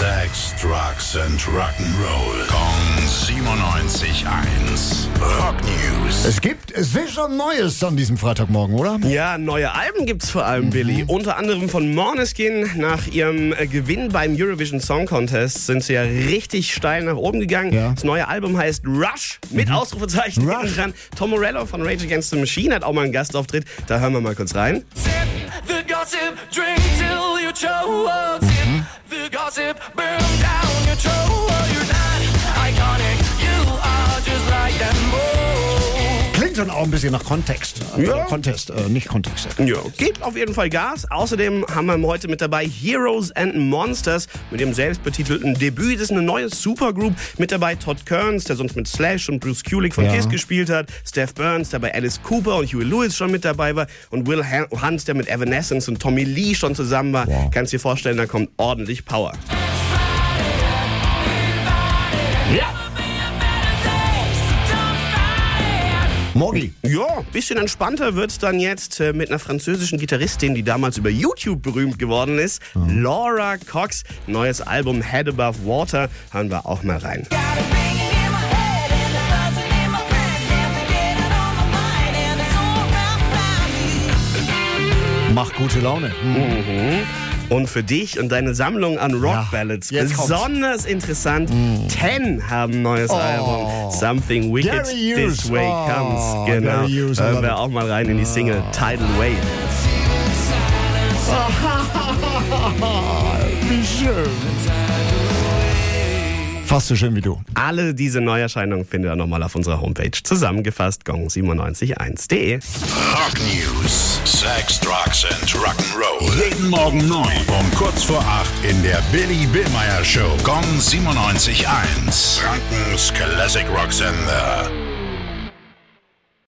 Sex, Drugs and Rock'n'Roll. Kong 97.1. Rock News. Es gibt sicher Neues an diesem Freitagmorgen, oder? Ja, neue Alben gibt's vor allem, Billy. Unter anderem von Måneskin. Nach ihrem äh, Gewinn beim Eurovision Song Contest sind sie ja richtig steil nach oben gegangen. Ja. Das neue Album heißt Rush mit Ausrufezeichen Rush. dran. Tom Morello von Rage Against the Machine hat auch mal einen Gastauftritt. Da hören wir mal kurz rein. Sip the gossip, drink schon auch ein bisschen nach Kontext. Äh, Ja. Contest, äh, nicht Kontext. Ja, gibt auf jeden Fall Gas. Außerdem haben wir heute mit dabei Heroes and Monsters mit dem selbstbetitelten Debüt. Das ist eine neue Supergroup. Mit dabei Todd Kearns, der sonst mit Slash und Bruce Kulick von Ja. Kiss gespielt hat. Steph Burns, der bei Alice Cooper und Huey Lewis schon mit dabei war. Und Will Hunt, der mit Evanescence und Tommy Lee schon zusammen war. Wow. Kannst dir vorstellen, da kommt ordentlich Power. Morgi. Ja, bisschen entspannter wird's dann jetzt äh, mit einer französischen Gitarristin, die damals über YouTube berühmt geworden ist. Laura Cox. Neues Album Head Above Water. Hören wir auch mal rein. Macht gute Laune. Hm. Und für dich und deine Sammlung an Rock Ja, Ballads jetzt kommt's. besonders interessant. Ten haben ein neues Album. Something Wicked Gary This. Way Oh, Comes. Genau. I Hören wir auch mal rein in die Single Tidal Wave. Wie schön. Fast so schön wie du. Alle diese Neuerscheinungen findet ihr nochmal auf unserer Homepage zusammengefasst gong971.de. Rock News. Sex, Drugs and Rock'n'Roll. Jeden Morgen 9 um kurz vor 8 in der Billy Billmeyer Show. Gong 97.1. Frankens Classic Rock Sender.